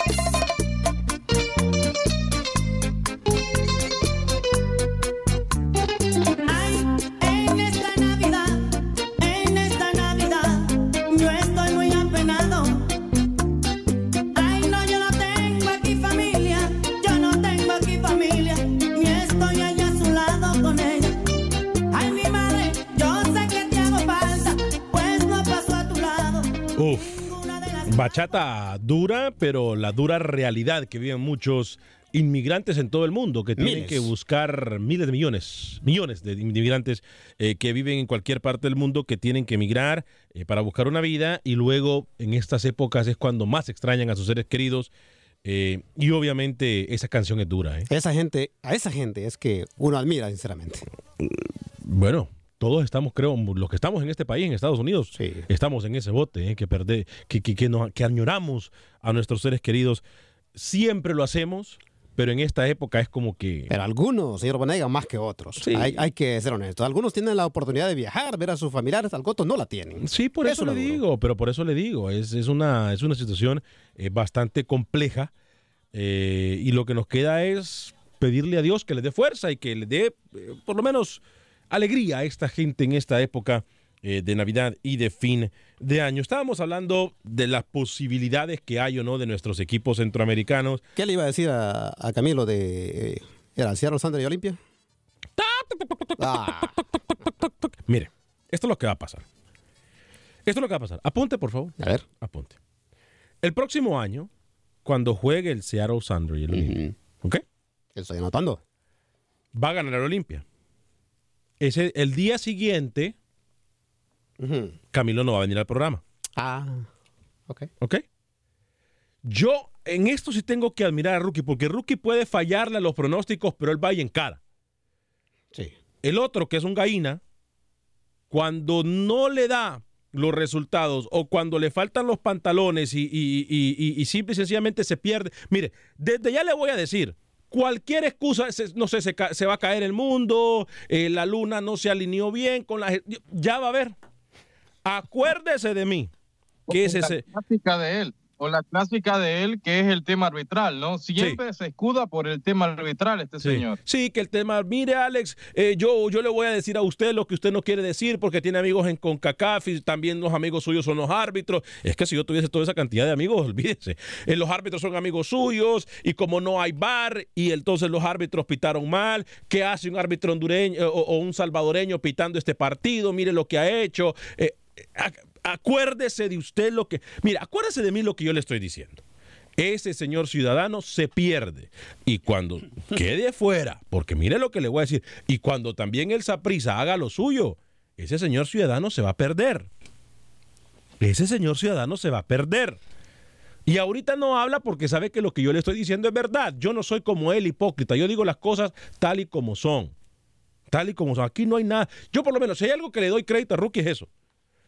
S5: Bachata dura, pero la dura realidad que viven muchos inmigrantes en todo el mundo que tienen
S10: Miles.
S5: que buscar miles de millones, millones de inmigrantes eh, que viven en cualquier parte del mundo que tienen que emigrar eh, para buscar una vida y luego en estas épocas es cuando más extrañan a sus seres queridos eh, y obviamente esa canción es dura.
S10: Esa gente, a esa gente es que uno admira, sinceramente.
S5: Bueno, todos estamos, creo, los que estamos en este país, en Estados Unidos, estamos en ese bote, ¿eh? que, perde, que, que, que, nos- que añoramos a nuestros seres queridos. Siempre lo hacemos, pero en esta época es como que...
S10: Pero algunos, señor Bonega, más que otros. Hay, hay que ser honestos. Algunos tienen la oportunidad de viajar, ver a sus familiares, otros no la tienen.
S5: Sí, por eso, le
S10: duro.
S5: digo, pero por eso le digo, es, es, una, es una situación eh, bastante compleja eh, y lo que nos queda es pedirle a Dios que le dé fuerza y que le dé por lo menos alegría a esta gente en esta época eh, de Navidad y de fin de año. Estábamos hablando de las posibilidades que hay o no de nuestros equipos centroamericanos.
S10: ¿Qué le iba a decir a, a Camilo de... eh, ¿Era Seattle Sanders y Olimpia? Ah,
S5: Mire, esto es lo que va a pasar. Esto es lo que va a pasar. Apunte, por favor.
S10: A ver.
S5: Apunte. El próximo año, cuando juegue el Seattle Sounders y el Olimpia, ¿ok?
S10: Estoy anotando.
S5: Va a ganar el Olimpia. Ese, el día siguiente, Camilo no va a venir al programa.
S10: Ah, ok.
S5: ¿Ok? Yo en esto sí tengo que admirar a Rookie, porque Rookie puede fallarle a los pronósticos, pero él va y encara.
S10: Sí.
S5: El otro, que es un gallina, cuando no le da los resultados o cuando le faltan los pantalones y, y- y- y- y simple y sencillamente se pierde. Mire, desde ya le voy a decir, cualquier excusa, se- no sé, se, se va a caer el mundo, eh, la luna no se alineó bien con la... Ya va a ver. Acuérdese de mí. Que es
S11: la
S5: ese...
S11: de él, o la clásica de él, que es el tema arbitral, ¿no? Siempre se escuda por el tema arbitral este
S5: Sí.
S11: señor.
S5: Sí, que el tema, mire Alex, eh, yo, yo le voy a decir a usted lo que usted no quiere decir porque tiene amigos en CONCACAF y también los amigos suyos son los árbitros. Es que si yo tuviese toda esa cantidad de amigos, (laughs) olvídese. Eh, los árbitros son amigos suyos y como no hay bar y entonces los árbitros pitaron mal, ¿qué hace un árbitro hondureño eh, o, o un salvadoreño pitando este partido? Mire lo que ha hecho. Eh, acuérdese de usted lo que... Mire, acuérdese de mí lo que yo le estoy diciendo ese señor ciudadano se pierde. Y cuando (laughs) quede fuera, porque mire lo que le voy a decir, y cuando también el Saprisa haga lo suyo, ese señor ciudadano se va a perder. Ese señor ciudadano se va a perder. Y ahorita no habla porque sabe que lo que yo le estoy diciendo es verdad. Yo no soy como él, hipócrita. Yo digo las cosas tal y como son. Tal y como son. Aquí no hay nada. Yo por lo menos, si hay algo que le doy crédito a Rookie es eso.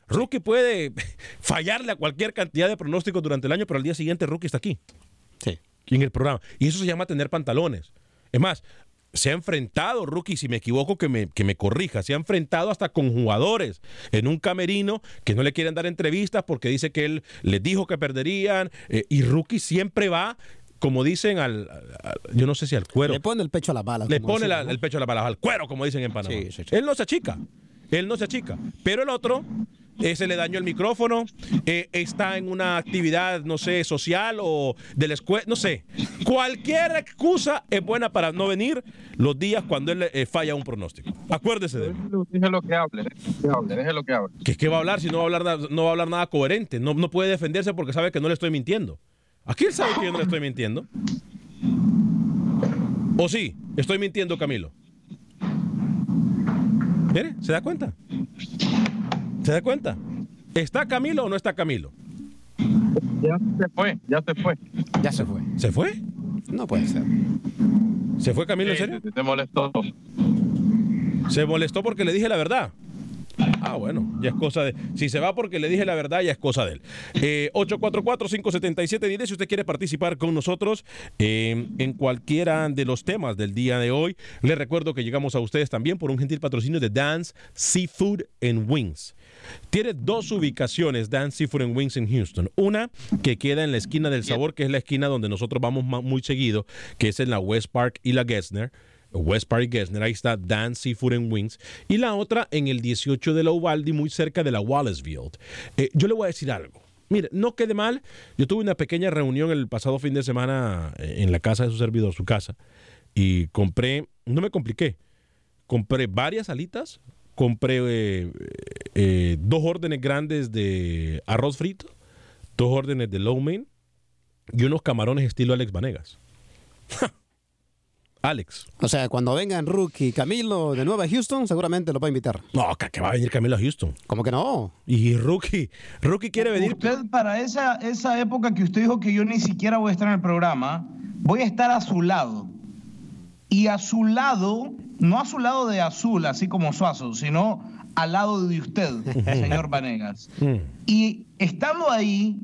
S5: Rookie puede (laughs) fallarle a cualquier cantidad de pronósticos durante el año, pero al día siguiente Rookie está aquí.
S10: Sí.
S5: En el programa. Y eso se llama tener pantalones. Es más, se ha enfrentado, Rookie, si me equivoco, que me, que me corrija, se ha enfrentado hasta con jugadores en un camerino que no le quieren dar entrevistas porque dice que él les dijo que perderían. eh, y Rookie siempre va, como dicen, al, al- yo no sé si al cuero.
S10: Le pone el pecho a la bala.
S5: Le pone el pecho a la bala, al cuero, como dicen en Panamá.
S10: Sí, sí, sí.
S5: Él no se achica. Él no se achica. Pero el otro, eh, se le dañó el micrófono, eh, está en una actividad, no sé, social o de la escuela, no sé. Cualquier excusa es buena para no venir los días cuando él eh, falla un pronóstico. Acuérdese de él.
S11: Déjelo que hable, déjelo que hable, déjelo que hable.
S5: ¿Qué, qué va a hablar si no va a hablar, no va a hablar nada coherente? No, no puede defenderse porque sabe que no le estoy mintiendo. Aquí él sabe que yo no le estoy mintiendo. ¿O sí? Estoy mintiendo, Camilo. Mire, ¿se da cuenta? ¿Se da cuenta? ¿Está Camilo o no está Camilo?
S11: Ya se fue, ya se fue.
S10: Ya se fue.
S5: ¿Se fue?
S10: No puede ser.
S5: ¿Se fue Camilo en serio?
S11: te molestó.
S5: Se molestó porque le dije la verdad. Ah, bueno, ya es cosa de. Si se va porque le dije la verdad, ya es cosa de él. Eh, 844-577-10. Si usted quiere participar con nosotros eh, en cualquiera de los temas del día de hoy, les recuerdo que llegamos a ustedes también por un gentil patrocinio de Dance Seafood and Wings. Tiene dos ubicaciones, Dance Seafood and Wings en Houston. Una que queda en la esquina del sabor, que es la esquina donde nosotros vamos muy seguido, que es en la West Park y la Gessner. West Park y Gessner, ahí está Dan Seafood and Wings. Y la otra en el 18 de la Uvalde, muy cerca de la Wallaceville. Eh, yo le voy a decir algo. Mire, no quede mal. Yo tuve una pequeña reunión el pasado fin de semana eh, en la casa de su servidor, su casa, y compré, no me compliqué, compré varias alitas, compré eh, eh, dos órdenes grandes de arroz frito, dos órdenes de low mein y unos camarones estilo Alex Vanegas. (laughs) Alex.
S10: O sea, cuando vengan Rookie y Camilo de nuevo a Houston, seguramente lo va a invitar.
S5: No, que, que va a venir Camilo a Houston.
S10: ¿Cómo que no?
S5: Y Rookie, Rookie quiere venir.
S12: Usted, para esa, esa época que usted dijo que yo ni siquiera voy a estar en el programa, voy a estar a su lado. Y a su lado, no a su lado de azul, así como Suazo, sino al lado de usted, (laughs) señor Vanegas. Y estando ahí,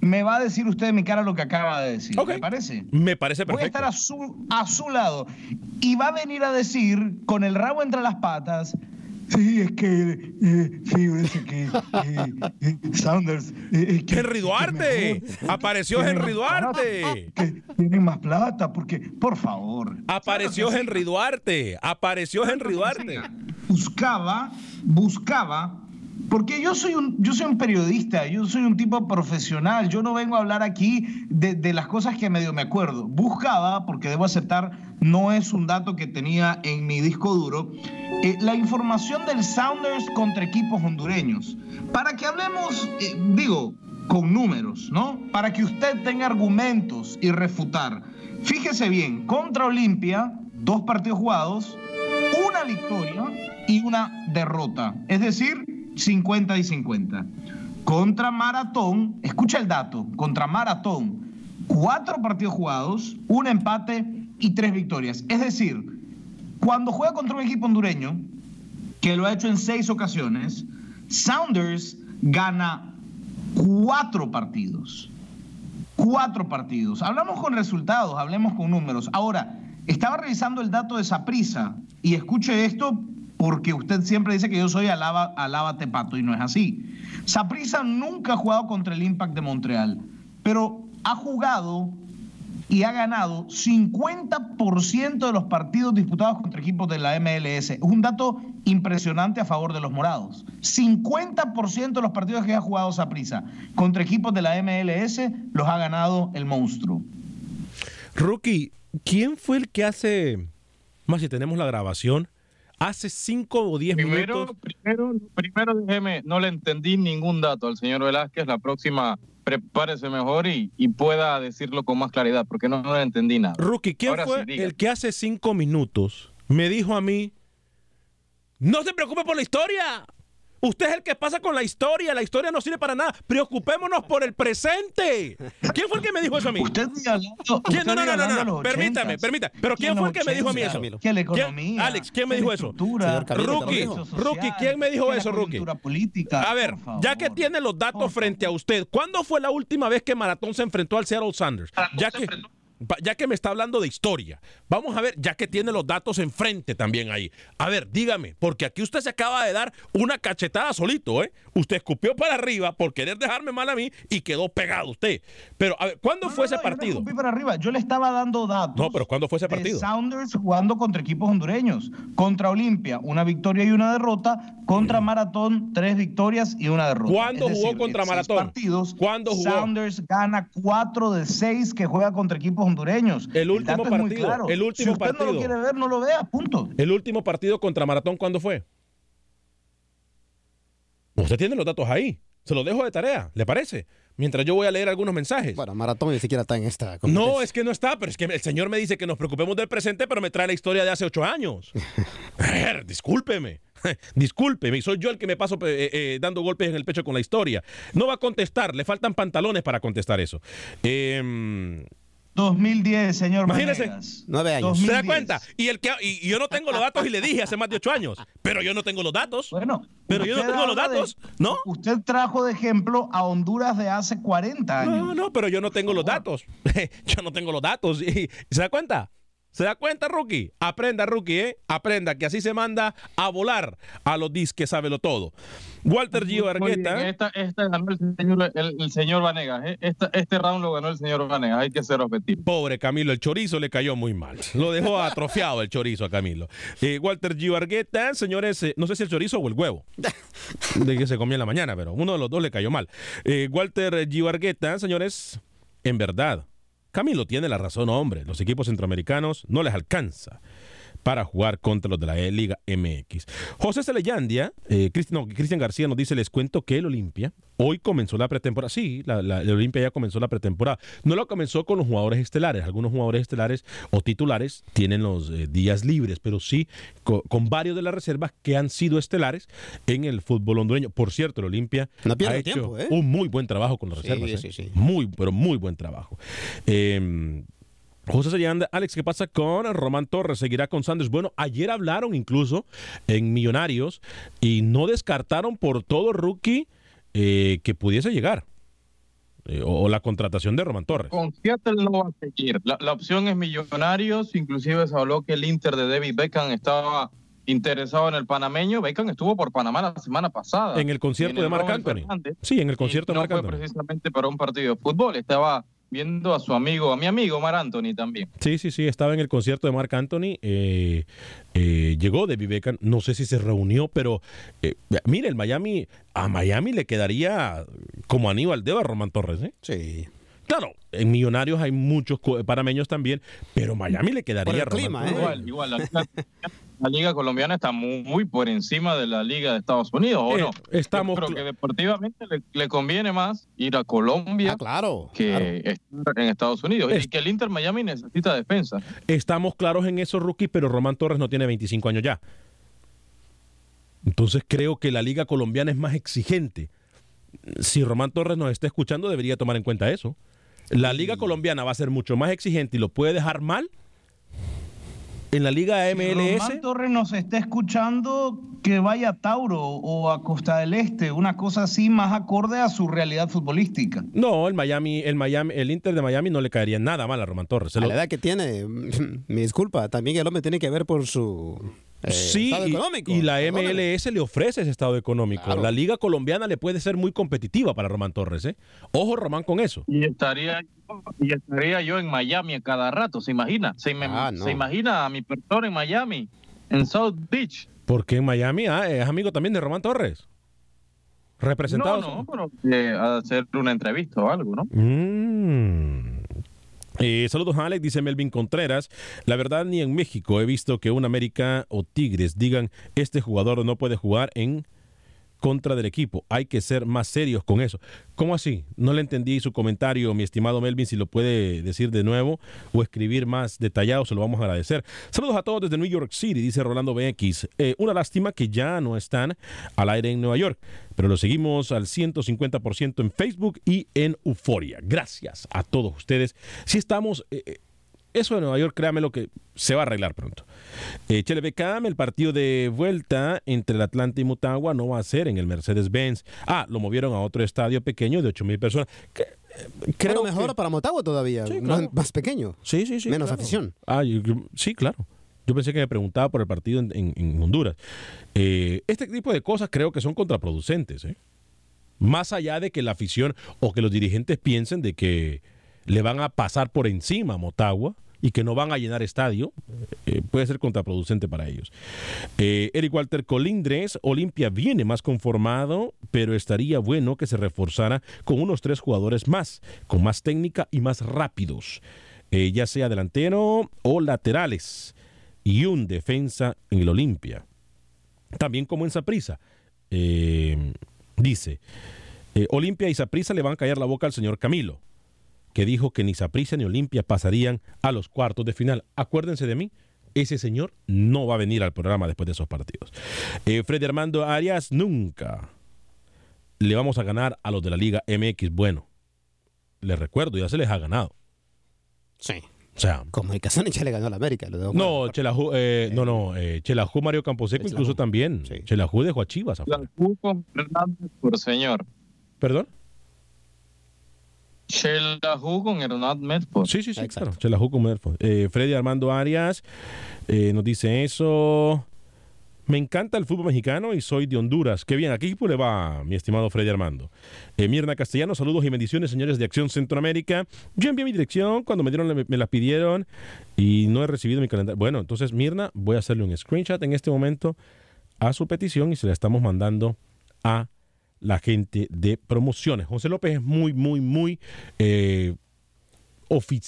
S12: me va a decir usted en mi cara lo que acaba de decir. ¿Me parece?
S5: Me parece
S12: Voy a
S5: perfecto.
S12: estar a su, a su lado. Y va a venir a decir, con el rabo entre las patas, sí, es que, eh, fíjese que eh, eh, Sanders... eh, que-
S5: Henry Duarte. Apareció Henry
S12: más plata,
S5: Duarte.
S12: Que tienen más plata, porque, por favor.
S5: Apareció
S12: sí.
S5: Henry Duarte. Apareció Henry Duarte.
S12: buscaba, buscaba, porque yo soy un, yo soy un periodista, yo soy un tipo profesional, yo no vengo a hablar aquí de, de las cosas que medio me acuerdo. Buscaba, porque debo aceptar, no es un dato que tenía en mi disco duro, eh, la información del Sounders contra equipos hondureños. Para que hablemos, eh, digo, con números, ¿no? Para que usted tenga argumentos y refutar. Fíjese bien, contra Olimpia, dos partidos jugados, una victoria y una derrota. Es decir, 50 y 50. Contra Maratón, escucha el dato, contra Maratón, cuatro partidos jugados, un empate y tres victorias. Es decir, cuando juega contra un equipo hondureño, que lo ha hecho en seis ocasiones, Sounders gana cuatro partidos. Cuatro partidos. Hablamos con resultados, hablemos con números. Ahora, estaba revisando el dato de Saprisa y escuche esto porque usted siempre dice que yo soy alaba, alábate pato y no es así. Saprisa nunca ha jugado contra el Impact de Montreal, pero ha jugado y ha ganado 50% de los partidos disputados contra equipos de la MLS. Es un dato impresionante a favor de los morados. 50% de los partidos que ha jugado Saprisa contra equipos de la MLS los ha ganado el monstruo.
S5: Rookie, ¿quién fue el que hace, más si tenemos la grabación, hace 5 o 10
S11: Primero,
S5: minutos?
S11: primero, primero déjeme, no le entendí ningún dato al señor Velázquez. La próxima prepárese mejor y, y pueda decirlo con más claridad, porque no, no le entendí nada.
S5: Rookie, ¿quién
S11: Ahora
S5: fue
S11: sí,
S5: el que hace 5 minutos me dijo a mí, no se preocupe por la historia? Usted es el que pasa con la historia. La historia no sirve para nada. Preocupémonos por el presente. ¿Quién fue el que me dijo eso a mí?
S12: Usted vive hablando,
S5: ¿Quién?
S12: usted
S5: No, no, no, no, no. Permítame,
S12: 80s.
S5: permítame. Pero ¿quién fue el que me dijo a mí eso?
S12: 80s, Que la
S5: ¿Quién?
S12: economía.
S5: Alex, ¿quién me dijo eso? Rookie, Rookie, ¿quién me dijo eso, Rookie?
S12: política.
S5: A ver, ya que tiene los datos frente a usted, ¿cuándo fue la última vez que Maratón se enfrentó al Seattle Sanders? Ya que, ya que me está hablando de historia, vamos a ver, ya que tiene los datos enfrente también ahí. A ver, dígame, porque aquí usted se acaba de dar una cachetada solito, ¿eh? Usted escupió para arriba por querer dejarme mal a mí y quedó pegado usted. Pero, a ver, ¿cuándo fue ese
S12: No,
S5: partido?
S12: escupí para arriba. Yo le estaba dando datos.
S5: No, pero ¿cuándo fue ese
S12: de
S5: partido?
S12: Sounders jugando contra equipos hondureños. Contra Olimpia, una victoria y una derrota. Contra Maratón, tres victorias y una derrota.
S5: ¿Cuándo
S12: Es
S5: jugó
S12: decir,
S5: contra Maratón?
S12: partidos,
S5: ¿Cuándo jugó?
S12: Sounders gana cuatro de seis que juega contra equipos hondureños.
S5: El último partido,
S12: claro.
S5: el último
S12: si usted no
S5: partido.
S12: lo quiere ver, no lo vea, punto.
S5: El último partido contra Maratón, ¿cuándo fue? Usted tiene los datos ahí. Se los dejo de tarea, ¿le parece? Mientras yo voy a leer algunos mensajes.
S10: Bueno, Maratón ni siquiera está en esta.
S5: No, es que no está, pero es que el señor me dice que nos preocupemos del presente, pero me trae la historia de hace ocho años. (laughs) A ver, discúlpeme. (laughs) Discúlpeme, y soy yo el que me paso eh, eh, dando golpes en el pecho con la historia. No va a contestar, le faltan pantalones para contestar eso. Em,
S12: 2010, señor
S5: Imagínese.
S10: Nueve años.
S5: ¿Se da
S12: 2010.
S5: cuenta? Y, el que, y, yo no tengo los datos y le dije hace más de ocho años, pero yo no tengo los datos.
S12: Bueno,
S5: Pero yo no tengo los
S12: de-
S5: datos, ¿no?
S12: Usted trajo de ejemplo a Honduras de hace 40 años.
S5: No, no, pero yo no tengo los datos. (laughs) yo no tengo los datos. ¿Y, ¿Se da cuenta? ¿Se da cuenta, rookie? Aprenda, rookie, ¿eh? Aprenda que así se manda a volar a los disques, sábelo todo. Walter Gio Argueta.
S11: Esta, esta ganó el señor, el, el señor Vanegas. ¿eh? Esta- este round lo ganó el señor Vanegas. Hay que ser objetivo.
S5: Pobre Camilo, el chorizo le cayó muy mal. Lo dejó atrofiado el chorizo a Camilo. Eh, Walter Gio Argueta, señores, eh, no sé si el chorizo o el huevo. (laughs) De que se comía en la mañana, pero uno de los dos le cayó mal. Eh, Walter Gio Argueta, señores, en verdad, Camilo tiene la razón, hombre. Los equipos centroamericanos no les alcanza para jugar contra los de la Liga MX. José Celeyandia, eh, no, Cristian García nos dice, les cuento que el Olimpia hoy comenzó la pretemporada. Sí, la, la- el Olimpia ya comenzó la pretemporada. No lo comenzó con los jugadores estelares. Algunos jugadores estelares o titulares tienen los eh, días libres, pero sí co- con, varios de las reservas que han sido estelares en el fútbol hondureño. Por cierto, el Olimpia
S10: No
S5: ha hecho
S10: tiempo, ¿eh?
S5: un muy buen trabajo con las
S10: Sí,
S5: reservas.
S10: sí,
S5: ¿eh?
S10: sí.
S5: Muy, pero muy buen trabajo. Eh, José Sayanda, Alex, ¿qué pasa con Román Torres? ¿Seguirá con Sanders? Bueno, ayer hablaron incluso en Millonarios y no descartaron por todo rookie eh, que pudiese llegar. Eh, o, o la contratación de Román Torres.
S11: Con Seattle no va a seguir. La, la opción es Millonarios. Inclusive se habló que el Inter de David Beckham estaba interesado en el panameño. Beckham estuvo por Panamá la semana pasada.
S5: En el concierto de Marc Anthony.
S11: Fernández.
S5: Sí, en el concierto
S11: Y
S5: de
S11: no
S5: Marc
S11: fue precisamente para un partido de fútbol. Estaba viendo a su amigo, a mi amigo Mar Anthony también.
S5: Sí, sí, sí, estaba en el concierto de Marc Anthony. eh, eh, llegó de Beckham, no sé si se reunió, pero eh, mire, el Miami, a Miami le quedaría como Aníbal Deva a Román Torres, ¿eh?
S10: Sí.
S5: Claro, en Millonarios hay muchos panameños también, pero Miami le quedaría
S10: Por el clima, ¿eh?
S11: Igual, igual. La, liga- la liga colombiana está muy, muy por encima de la liga de Estados Unidos, ¿o
S5: Eh,
S11: no?
S5: estamos
S11: Yo creo que deportivamente le, le conviene más ir a Colombia
S10: Ah, claro.
S11: que
S10: claro.
S11: estar en Estados Unidos.
S5: Es-
S11: Y que el Inter Miami necesita defensa.
S5: Estamos claros en eso, rookie, pero Román Torres no tiene 25 años ya. Entonces creo que la liga colombiana es más exigente. Si Román Torres nos está escuchando, debería tomar en cuenta eso. La liga colombiana va a ser mucho más exigente y lo puede dejar mal. En la liga MLS.
S12: Román Torres nos está escuchando que vaya a Tauro o a Costa del Este, una cosa así más acorde a su realidad futbolística.
S5: No, el Miami, el Miami, el Inter de Miami no le caería nada mal a Román Torres. Se
S10: A
S5: lo-
S10: la edad que tiene, (laughs) me disculpa, también el hombre tiene que ver por su eh,
S5: Sí,
S10: estado
S5: y-
S10: económico.
S5: y, la. MLS le ofrece ese estado económico.
S10: Claro.
S5: La liga colombiana le puede ser muy competitiva para Román Torres. ¿eh? Ojo, Román, con eso.
S11: Y estaría, y estaría yo en Miami a cada rato, ¿se imagina? ¿Se, me-
S5: Ah, no.
S11: ¿se imagina a mi persona en Miami, en South Beach?
S5: Porque en Miami ah, es amigo también de Román Torres. Representado.
S11: No, no, pero eh, a hacer una entrevista o algo, ¿no?
S5: Mm. Eh, saludos a Alex, dice Melvin Contreras. La verdad, ni en México he visto que un América o Tigres digan este jugador no puede jugar en contra del equipo. Hay que ser más serios con eso. ¿Cómo así? No le entendí su comentario, mi estimado Melvin. Si lo puede decir de nuevo o escribir más detallado, se lo vamos a agradecer. Saludos a todos desde New York City, dice Rolando BX. Eh, una lástima que ya no están al aire en Nueva York, pero lo seguimos al 150% en Facebook y en Euforia. Gracias a todos ustedes. Si estamos. eh, eh, eso de Nueva York, créame lo que se va a arreglar pronto. Eh, Beckham, el partido de vuelta entre el Atlanta y Motagua no va a ser en el Mercedes-Benz. Ah, lo movieron a otro estadio pequeño de 8 mil personas. Que- eh,
S10: Creo mejor para Motagua todavía,
S5: Sí,
S10: más, pequeño.
S5: Sí, sí, sí.
S10: Menos
S5: claro.
S10: afición.
S5: Ah, yo- yo- sí, claro. Yo pensé que me preguntaba por el partido en, en- en Honduras. Eh, este tipo de cosas creo que son contraproducentes. ¿eh? Más allá de que la afición o que los dirigentes piensen de que le van a pasar por encima a Motagua y que no van a llenar estadio, eh, puede ser contraproducente para ellos. Eh, Eric Walter Colindres, Olimpia viene más conformado, pero estaría bueno que se reforzara con unos tres jugadores más, con más técnica y más rápidos, eh, ya sea delantero o laterales, y un defensa en el Olimpia. También como en Saprisa. dice, Olimpia y Saprisa le van a callar la boca al señor Camilo que dijo que ni Saprissa ni Olimpia pasarían a los cuartos de final. Acuérdense de mí, ese señor no va a venir al programa después de esos partidos. Eh, Freddy Armando Arias, nunca le vamos a ganar a los de la Liga MX. Bueno, les recuerdo, ya se les ha ganado.
S10: Sí.
S5: O sea,
S10: Comunicación ya le ganó a la América. lo dejo
S5: no, Chelajú, eh, no, no, eh, Chelajú Mario Camposeco incluso también. Chelajú dejó a Chivas. afuera.
S11: Hugo Hernández por señor.
S5: ¿Perdón?
S11: Shelahu con Hernán Medford.
S5: Sí, sí, sí, claro. Chelajú con Medford. Eh, Freddy Armando Arias eh, nos dice eso. Me encanta el fútbol mexicano y soy de Honduras. Qué bien, ¿a qué equipo le va, mi estimado Freddy Armando? Eh, Mirna Castellano, saludos y bendiciones, señores de Acción Centroamérica. Yo envié mi dirección cuando me dieron, me, me la pidieron y no he recibido mi calendario. Bueno, entonces, Mirna, voy a hacerle un screenshot en este momento a su petición y se la estamos mandando a la gente de promociones. José López es muy, muy, muy eh,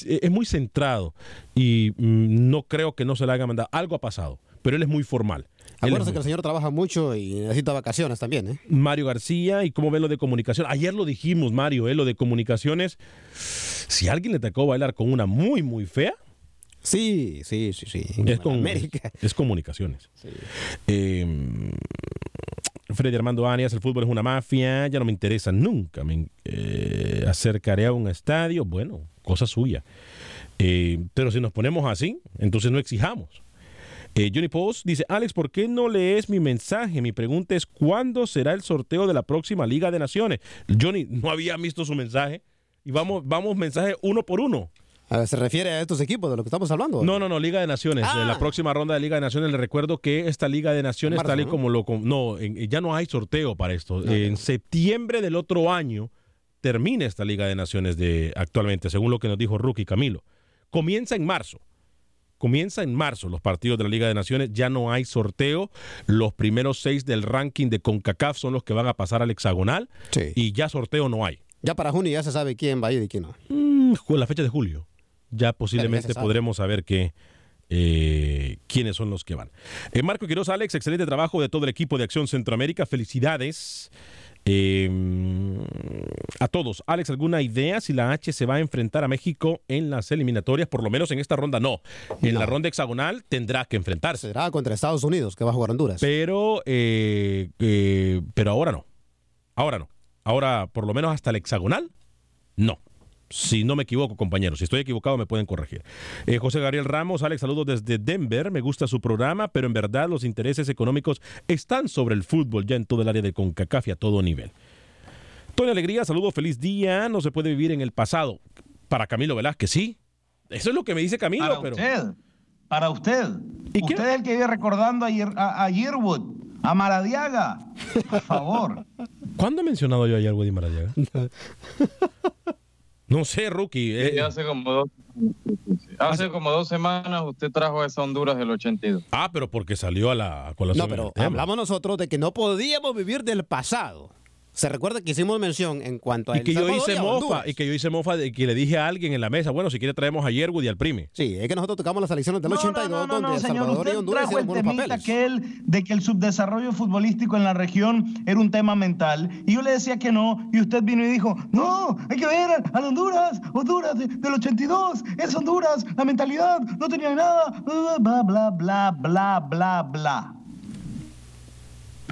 S5: eh, es muy centrado y mm, no creo que no se le haya mandado. Algo ha pasado, pero él es muy formal. Es
S10: Acuérdense que el señor trabaja mucho y necesita vacaciones también, ¿eh?
S5: Mario García y cómo ve lo de comunicación. Ayer lo dijimos, Mario, eh, lo de comunicaciones. Si alguien le tocó bailar con una muy, muy fea.
S10: Sí, sí, sí, sí.
S5: Es, con,
S10: América.
S5: es comunicaciones. Eh, Freddy Armando Arias, el fútbol es una mafia, ya no me interesa nunca. Me eh, acercaré a un estadio, bueno, cosa suya. Eh, pero si nos ponemos así, entonces no exijamos. Eh, Johnny Post dice, Alex, ¿por qué no lees mi mensaje? Mi pregunta es, ¿cuándo será el sorteo de la próxima Liga de Naciones? Johnny, no había visto su mensaje. Y vamos, vamos mensaje uno por uno.
S10: ¿Se refiere a estos equipos de lo que estamos hablando?
S5: No, no, no, Liga de Naciones.
S10: Ah.
S5: La próxima ronda de Liga de Naciones, le recuerdo que esta Liga de Naciones,
S10: Marzo,
S5: tal y
S10: ¿no?
S5: como lo... No, en- ya no hay sorteo para esto. En septiembre del otro año termina esta Liga de Naciones de actualmente, según lo que nos dijo Rookie Camilo. Comienza en marzo. Comienza en marzo los partidos de la Liga de Naciones, ya no hay sorteo. Los primeros seis del ranking de CONCACAF son los que van a pasar al hexagonal y ya sorteo no hay.
S10: Ya para junio ya se sabe quién va a ir y quién no.
S5: Mm, la fecha de julio. Ya posiblemente podremos saber que, eh, quiénes son los que van. Eh, Marco Quiroz, Alex, excelente trabajo de todo el equipo de Acción Centroamérica. Felicidades. Eh, a todos. Alex, ¿alguna idea si la H se va a enfrentar a México en las eliminatorias? Por lo menos en esta ronda no. En la ronda hexagonal tendrá que enfrentarse.
S10: Será contra Estados Unidos, que va a jugar Honduras.
S5: Pero, eh, eh, pero ahora no. Ahora no. Ahora, por lo menos hasta el hexagonal, no. Si no me equivoco, compañeros. Si estoy equivocado, me pueden corregir. Eh, José Gabriel Ramos, Alex, saludos desde Denver. Me gusta su programa, pero en verdad los intereses económicos están sobre el fútbol ya en todo el área de CONCACAF y a todo nivel. Tony Alegría, saludos, feliz día. No se puede vivir en el pasado. Para Camilo Velázquez, sí. Eso es lo que me dice Camilo,
S12: Para
S5: pero.
S12: usted, para usted. Usted es el que vive recordando a, Year- a, a Yearwood, a Maradiaga. Por favor. (laughs)
S5: ¿Cuándo he mencionado yo ayer Woody Maradiaga? (laughs) no sé, Rookie. eh,
S11: Sí, hace como dos, hace como dos semanas usted trajo a esa Honduras del 82.
S5: Ah, pero porque salió a la a colación
S10: No, pero hablamos nosotros de que no podíamos vivir del pasado. Se recuerda que hicimos mención en cuanto a
S5: Y
S10: El
S5: que yo hice
S10: y
S5: mofa,
S10: Honduras.
S5: y que yo hice mofa de que le dije a alguien en la mesa, bueno, si quiere traemos a Yerwood y al prime.
S10: Sí, es que nosotros tocamos las elecciones del
S12: No, no,
S10: 82
S12: no, no,
S10: donde
S12: no,
S10: El
S12: señor,
S10: Salvador y
S12: usted
S10: Honduras
S12: trajo el
S10: buenos
S12: aquel de que el subdesarrollo futbolístico en la región era un tema mental y yo le decía que no y usted vino y dijo, no, hay que ver a Honduras, Honduras de- del 82, es Honduras, la mentalidad, no tenía nada, bla, bla, bla, bla, bla, bla.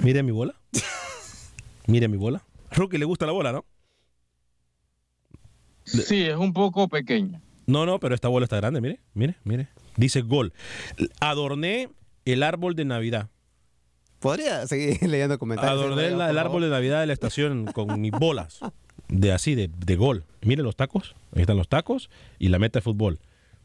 S5: Mire mi bola. (laughs) Mire mi bola. Rookie le gusta la bola, ¿no?
S11: Sí, es un poco pequeña.
S5: No, no, pero esta bola está grande, mire, mire, mire. Dice gol. Adorné el árbol de Navidad.
S10: Podría seguir (laughs) leyendo comentarios.
S5: Adorné la- el árbol de Navidad de la estación con mis bolas. De así, de, de gol. Mire los tacos. Ahí están los tacos y la meta de fútbol.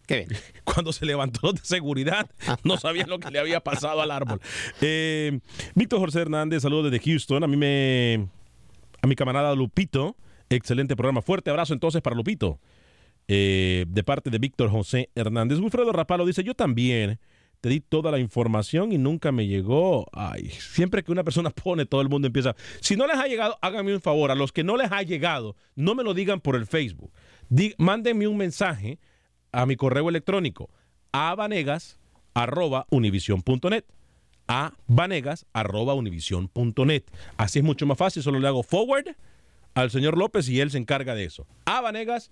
S10: Qué bien. (laughs)
S5: Cuando se levantó de seguridad, no sabían lo que le había pasado al árbol. (laughs) Eh, Víctor José Hernández, saludos desde Houston. A mí me. A mi camarada Lupito. Excelente programa. Fuerte abrazo entonces para Lupito. Eh, de parte de Víctor José Hernández. Wilfredo Rapalo dice: Yo también te di toda la información y nunca me llegó. Ay, siempre que una persona (laughs) pone, todo el mundo empieza. Si no les ha llegado, háganme un favor. A los que no les ha llegado, no me lo digan por el Facebook. Mándenme un mensaje a mi correo electrónico a vanegas arroba univision.net a vanegas arroba univision.net así es mucho más fácil solo le hago forward al señor López y él se encarga de eso. A vanegas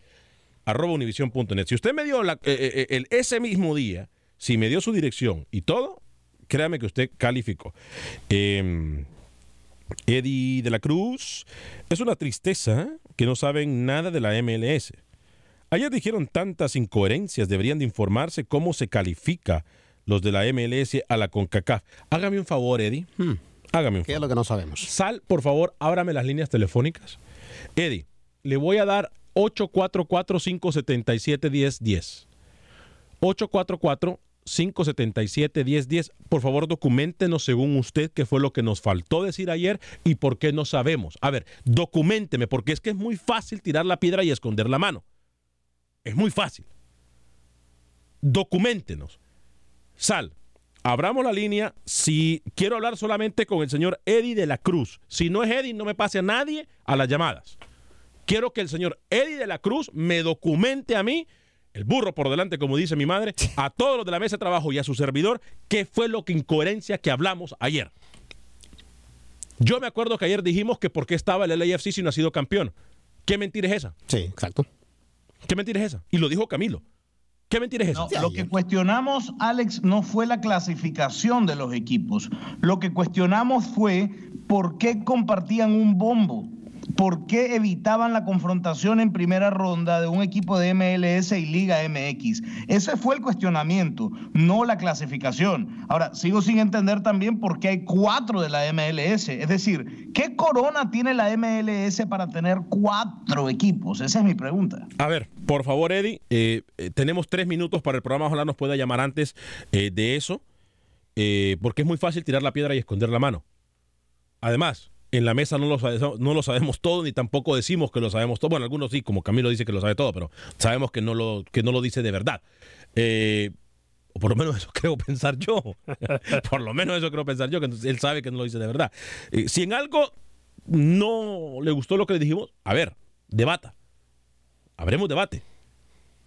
S5: arroba univision.net si usted me dio la- eh, eh, el, ese mismo día si me dio su dirección y todo créame que usted calificó. Em, Eddie de la Cruz es una tristeza que no saben nada de la MLS Ayer dijeron tantas incoherencias, deberían de informarse cómo se califica los de la MLS a la CONCACAF. Hágame un favor, Eddie. Hágame un
S10: ¿Qué es lo que no sabemos?
S5: Sal, por favor, ábrame las líneas telefónicas. Eddie, le voy a dar 844-577-1010. 844-577-1010. Por favor, documentenos según usted qué fue lo que nos faltó decir ayer y por qué no sabemos. A ver, documenteme, porque es que es muy fácil tirar la piedra y esconder la mano. Es muy fácil. Documentenos. Sal, abramos la línea. Si quiero hablar solamente con el señor Eddie de la Cruz. Si no es Eddie, no me pase a nadie a las llamadas. Quiero que el señor Eddie de la Cruz me documente a mí, el burro por delante, como dice mi madre, a todos los de la mesa de trabajo y a su servidor, qué fue lo que incoherencia que hablamos ayer. Yo me acuerdo que ayer dijimos que por qué estaba el LAFC si no ha sido campeón. ¿Qué mentira es esa?
S10: Sí, exacto.
S5: ¿Qué mentira es esa? Y lo dijo Camilo. ¿Qué mentira es esa?
S12: No, lo que cuestionamos, Alex, no fue la clasificación de los equipos. Lo que cuestionamos fue por qué compartían un bombo. ¿Por qué evitaban la confrontación en primera ronda de un equipo de MLS y Liga MX? Ese fue el cuestionamiento, no la clasificación. Ahora, sigo sin entender también por qué hay cuatro de la MLS. Es decir, ¿qué corona tiene la MLS para tener cuatro equipos? Esa es mi pregunta.
S5: A ver, por favor, Eddie, eh, eh, tenemos tres minutos para el programa. Ojalá nos pueda llamar antes eh, de eso, porque es muy fácil tirar la piedra y esconder la mano. Además, en la mesa no lo, no lo sabemos todo, ni tampoco decimos que lo sabemos todo. Bueno, algunos sí, como Camilo dice que lo sabe todo, pero sabemos que no lo, que no lo dice de verdad. O por lo menos eso (laughs) creo pensar yo. (laughs) por lo menos eso creo pensar yo, que él sabe que no lo dice de verdad. Si en algo no le gustó lo que le dijimos, a ver, debata. Habremos debate.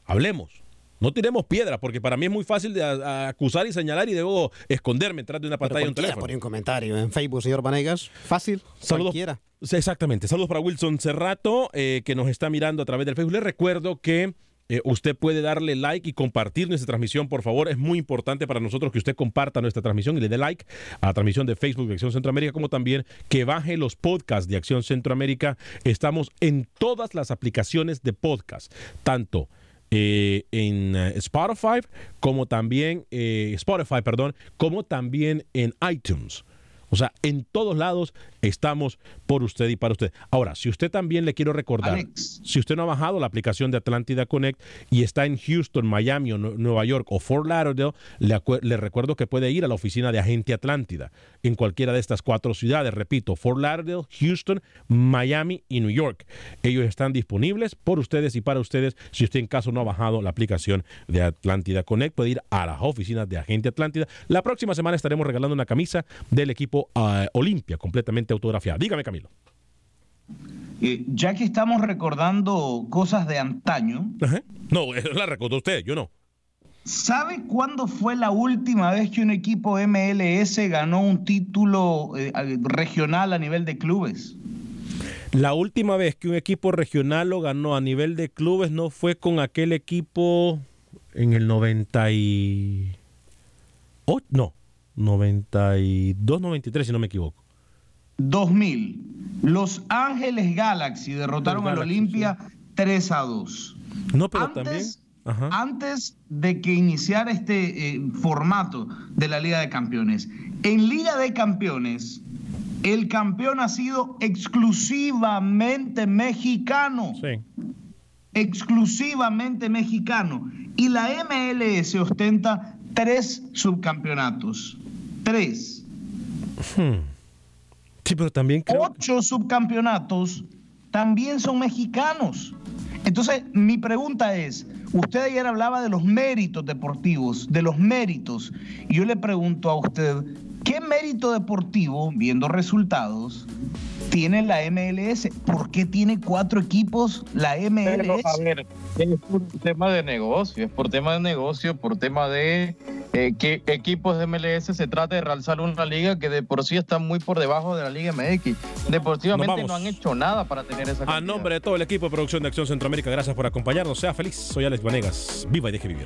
S5: Hablemos. No tiremos piedra, porque para mí es muy fácil de acusar y señalar y luego esconderme detrás de una pantalla de un teléfono.
S10: pone un comentario en Facebook, señor Vanegas. Fácil.
S5: Saludos.
S10: Cualquiera.
S5: Exactamente. Saludos para Wilson Cerrato, eh, que nos está mirando a través del Facebook. Les recuerdo que Eh, usted puede darle like y compartir nuestra transmisión, por favor. Es muy importante para nosotros que usted comparta nuestra transmisión y le dé like a la transmisión de Facebook de Acción Centroamérica, como también que baje los podcasts de Acción Centroamérica. Estamos en todas las aplicaciones de podcast, tanto eh, en eh, Spotify como también Spotify, perdón, como también en iTunes. O sea, en todos lados estamos por usted y para usted. Ahora, si usted también le quiero recordar,
S12: Alex.
S5: si usted no ha bajado la aplicación de Atlántida Connect y está en Houston, Miami o Nu- Nueva York o Fort Lauderdale, le, le recuerdo que puede ir a la oficina de Agente Atlántida en cualquiera de estas cuatro ciudades. Repito, Fort Lauderdale, Houston, Miami y New York. Ellos están disponibles por ustedes y para ustedes. Si usted en caso no ha bajado la aplicación de Atlántida Connect, puede ir a las oficinas de Agente Atlántida. La próxima semana estaremos regalando una camisa del equipo ah, Olimpia, completamente autografiada. Dígame, Camilo.
S12: Eh, ya que estamos recordando cosas de antaño,
S5: No, eso (laughs) la recordó usted, yo no.
S12: ¿sabe cuándo fue la última vez que un equipo MLS ganó un título eh, regional a nivel de clubes?
S5: La última vez que un equipo regional lo ganó a nivel de clubes no fue con aquel equipo en el 90 y... oh, no, 92, 93 si no me equivoco.
S12: 2000. Los Ángeles Galaxy derrotaron al Olimpia 3 a 2.
S5: No, pero
S12: antes,
S5: también... Ajá.
S12: antes de que iniciara este eh, formato de la Liga de Campeones. En Liga de Campeones, el campeón ha sido exclusivamente mexicano.
S5: Sí.
S12: Exclusivamente mexicano. Y la MLS ostenta tres subcampeonatos. Tres.
S5: Hmm.
S12: Ocho subcampeonatos también son mexicanos. Entonces, mi pregunta es, usted ayer hablaba de los méritos deportivos, de los méritos, y yo le pregunto a usted, ¿qué mérito deportivo, viendo resultados, tiene la MLS? ¿Por qué tiene cuatro equipos la MLS?
S11: Pero, a ver, es por tema de negocio, es por tema de negocio, por tema de eh, que equipos de MLS se trata de realzar una liga que de por sí está muy por debajo de la Liga MX. Deportivamente no han hecho nada para tener esa
S5: A
S11: cantidad.
S5: nombre de todo el equipo de producción de Acción Centroamérica, gracias por acompañarnos. Sea feliz. Soy Alex Vanegas. Viva y deje vivir.